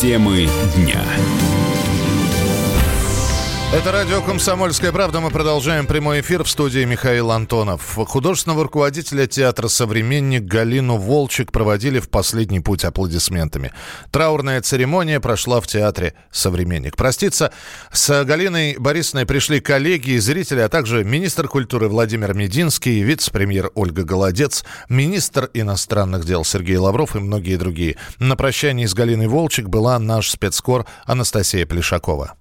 Темы дня. Это радио «Комсомольская правда». Мы продолжаем прямой эфир в студии Михаил Антонов. Художественного руководителя театра «Современник» Галину Волчек проводили в последний путь аплодисментами. Траурная церемония прошла в театре «Современник». Проститься с Галиной Борисовной пришли коллеги и зрители, а также министр культуры Владимир Мединский, вице-премьер Ольга Голодец, министр иностранных дел Сергей Лавров и многие другие. На прощании с Галиной Волчек была наш спецкор Анастасия Плешакова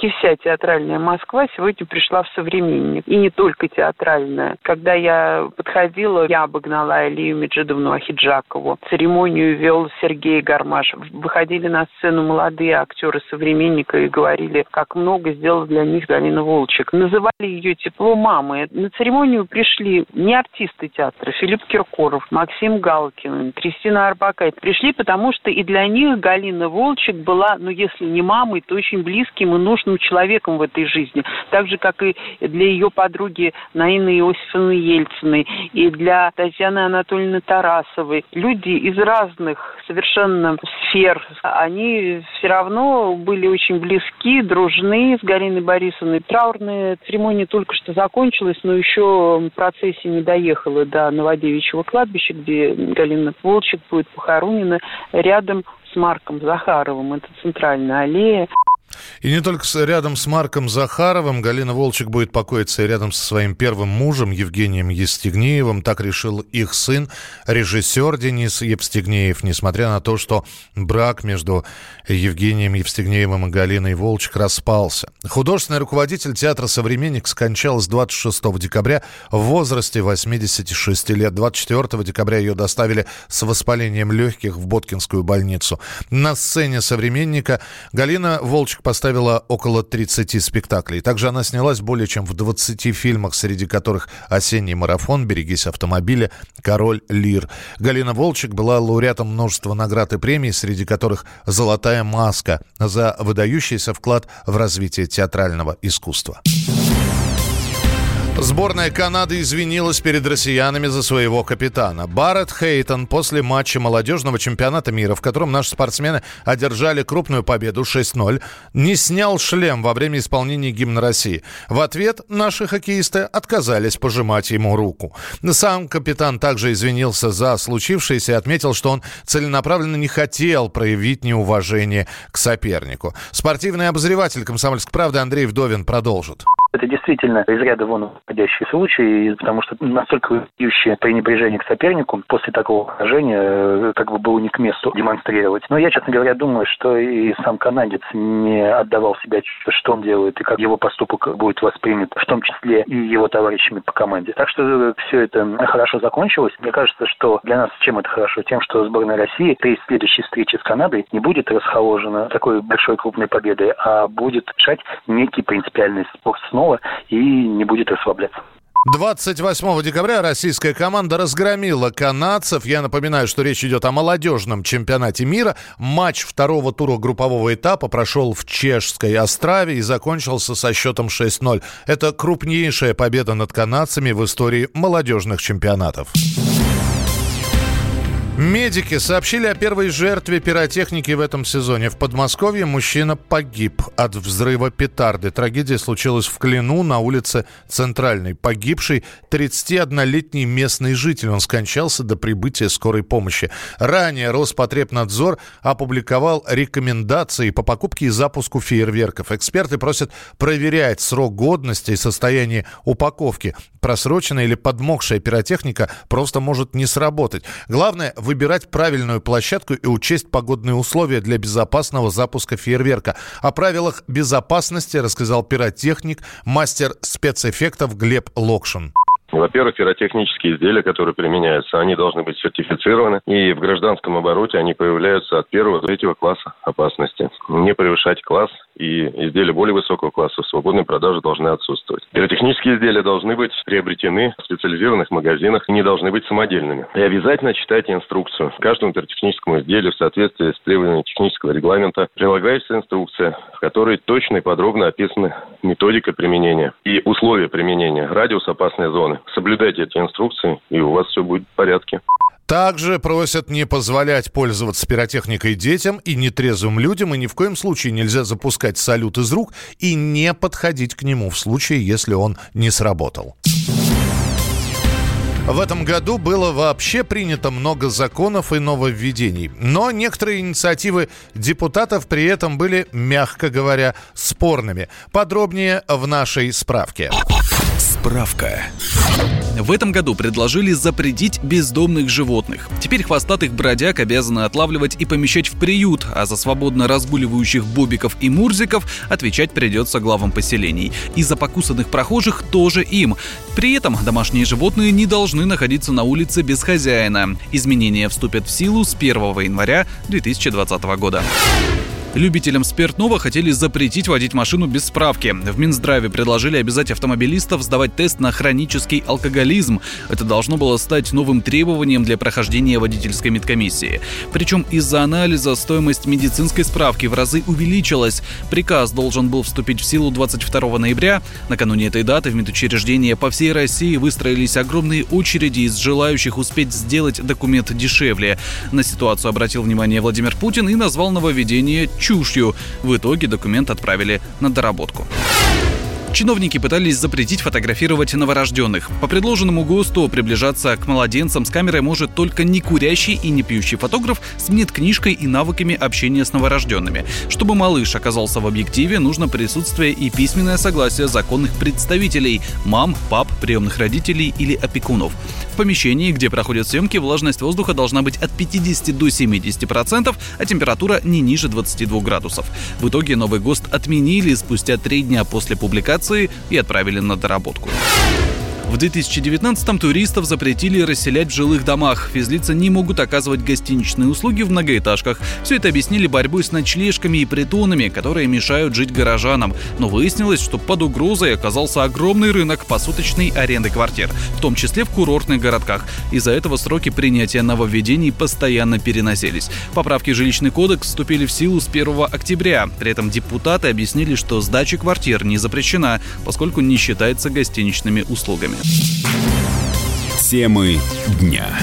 практически вся театральная Москва сегодня пришла в современник. И не только театральная. Когда я подходила, я обогнала Алию Меджидовну Ахиджакову. Церемонию вел Сергей Гармаш. Выходили на сцену молодые актеры современника и говорили, как много сделала для них Галина Волчек. Называли ее тепло мамы. На церемонию пришли не артисты театра, Филипп Киркоров, Максим Галкин, Кристина Арбакайте. Пришли, потому что и для них Галина Волчек была, ну, если не мамой, то очень близким и нужным человеком в этой жизни. Так же, как и для ее подруги Наины Иосифовны Ельциной, и для Татьяны Анатольевны Тарасовой. Люди из разных совершенно сфер, они все равно были очень близки, дружны с Галиной Борисовной. Траурная церемония только что закончилась, но еще в процессе не доехала до Новодевичьего кладбища, где Галина Волчек будет похоронена рядом с Марком Захаровым. Это центральная аллея. И не только рядом с Марком Захаровым Галина Волчек будет покоиться и рядом со своим первым мужем Евгением Евстигнеевым. Так решил их сын, режиссер Денис Евстигнеев, несмотря на то, что брак между Евгением Евстигнеевым и Галиной Волчек распался. Художественный руководитель театра «Современник» скончалась 26 декабря в возрасте 86 лет. 24 декабря ее доставили с воспалением легких в Боткинскую больницу. На сцене «Современника» Галина Волчек поставила около 30 спектаклей. Также она снялась более чем в 20 фильмах, среди которых «Осенний марафон», «Берегись автомобиля», «Король Лир». Галина Волчек была лауреатом множества наград и премий, среди которых «Золотая маска» за выдающийся вклад в развитие театрального искусства. Сборная Канады извинилась перед россиянами за своего капитана. Барретт Хейтон после матча молодежного чемпионата мира, в котором наши спортсмены одержали крупную победу 6-0, не снял шлем во время исполнения гимна России. В ответ наши хоккеисты отказались пожимать ему руку. Сам капитан также извинился за случившееся и отметил, что он целенаправленно не хотел проявить неуважение к сопернику. Спортивный обозреватель «Комсомольской правды» Андрей Вдовин продолжит. Это действительно из ряда вон выходящий случай, потому что настолько вопиющее пренебрежение к сопернику после такого поражения э, как бы было не к месту демонстрировать. Но я, честно говоря, думаю, что и сам канадец не отдавал себя, что он делает и как его поступок будет воспринят, в том числе и его товарищами по команде. Так что все это хорошо закончилось. Мне кажется, что для нас чем это хорошо? Тем, что сборная России при следующей встрече с Канадой не будет расхоложена такой большой крупной победой, а будет решать некий принципиальный спор снова снова и не будет расслабляться. 28 декабря российская команда разгромила канадцев. Я напоминаю, что речь идет о молодежном чемпионате мира. Матч второго тура группового этапа прошел в Чешской Острове и закончился со счетом 6-0. Это крупнейшая победа над канадцами в истории молодежных чемпионатов. Медики сообщили о первой жертве пиротехники в этом сезоне. В Подмосковье мужчина погиб от взрыва петарды. Трагедия случилась в Клину на улице Центральной. Погибший 31-летний местный житель. Он скончался до прибытия скорой помощи. Ранее Роспотребнадзор опубликовал рекомендации по покупке и запуску фейерверков. Эксперты просят проверять срок годности и состояние упаковки. Просроченная или подмокшая пиротехника просто может не сработать. Главное – выбирать правильную площадку и учесть погодные условия для безопасного запуска фейерверка. О правилах безопасности рассказал пиротехник, мастер спецэффектов Глеб Локшин. Во-первых, пиротехнические изделия, которые применяются, они должны быть сертифицированы, и в гражданском обороте они появляются от первого до третьего класса опасности. Не превышать класс, и изделия более высокого класса в свободной продаже должны отсутствовать. Пиротехнические изделия должны быть приобретены в специализированных магазинах и не должны быть самодельными. И обязательно читайте инструкцию. Каждому пиротехническому изделию в соответствии с требованиями технического регламента прилагается инструкция, в которой точно и подробно описаны методика применения и условия применения, радиус опасной зоны. Соблюдайте эти инструкции, и у вас все будет в порядке. Также просят не позволять пользоваться пиротехникой детям и нетрезвым людям, и ни в коем случае нельзя запускать салют из рук и не подходить к нему в случае, если он не сработал. В этом году было вообще принято много законов и нововведений. Но некоторые инициативы депутатов при этом были, мягко говоря, спорными. Подробнее в нашей справке. Справка. В этом году предложили запретить бездомных животных. Теперь хвостатых бродяг обязаны отлавливать и помещать в приют, а за свободно разгуливающих бобиков и мурзиков отвечать придется главам поселений. И за покусанных прохожих тоже им. При этом домашние животные не должны находиться на улице без хозяина. Изменения вступят в силу с 1 января 2020 года. Любителям спиртного хотели запретить водить машину без справки. В Минздраве предложили обязать автомобилистов сдавать тест на хронический алкоголизм. Это должно было стать новым требованием для прохождения водительской медкомиссии. Причем из-за анализа стоимость медицинской справки в разы увеличилась. Приказ должен был вступить в силу 22 ноября. Накануне этой даты в медучреждения по всей России выстроились огромные очереди из желающих успеть сделать документ дешевле. На ситуацию обратил внимание Владимир Путин и назвал нововведение чушью. В итоге документ отправили на доработку. Чиновники пытались запретить фотографировать новорожденных. По предложенному ГОСТу приближаться к младенцам с камерой может только не курящий и не пьющий фотограф с медкнижкой и навыками общения с новорожденными. Чтобы малыш оказался в объективе, нужно присутствие и письменное согласие законных представителей – мам, пап, приемных родителей или опекунов. В помещении, где проходят съемки, влажность воздуха должна быть от 50 до 70%, а температура не ниже 22 градусов. В итоге новый ГОСТ отменили спустя три дня после публикации регистрации и отправили на доработку. В 2019-м туристов запретили расселять в жилых домах. Физлица не могут оказывать гостиничные услуги в многоэтажках. Все это объяснили борьбой с ночлежками и притонами, которые мешают жить горожанам. Но выяснилось, что под угрозой оказался огромный рынок посуточной аренды квартир, в том числе в курортных городках. Из-за этого сроки принятия нововведений постоянно переносились. Поправки в жилищный кодекс вступили в силу с 1 октября. При этом депутаты объяснили, что сдача квартир не запрещена, поскольку не считается гостиничными услугами. Темы дня.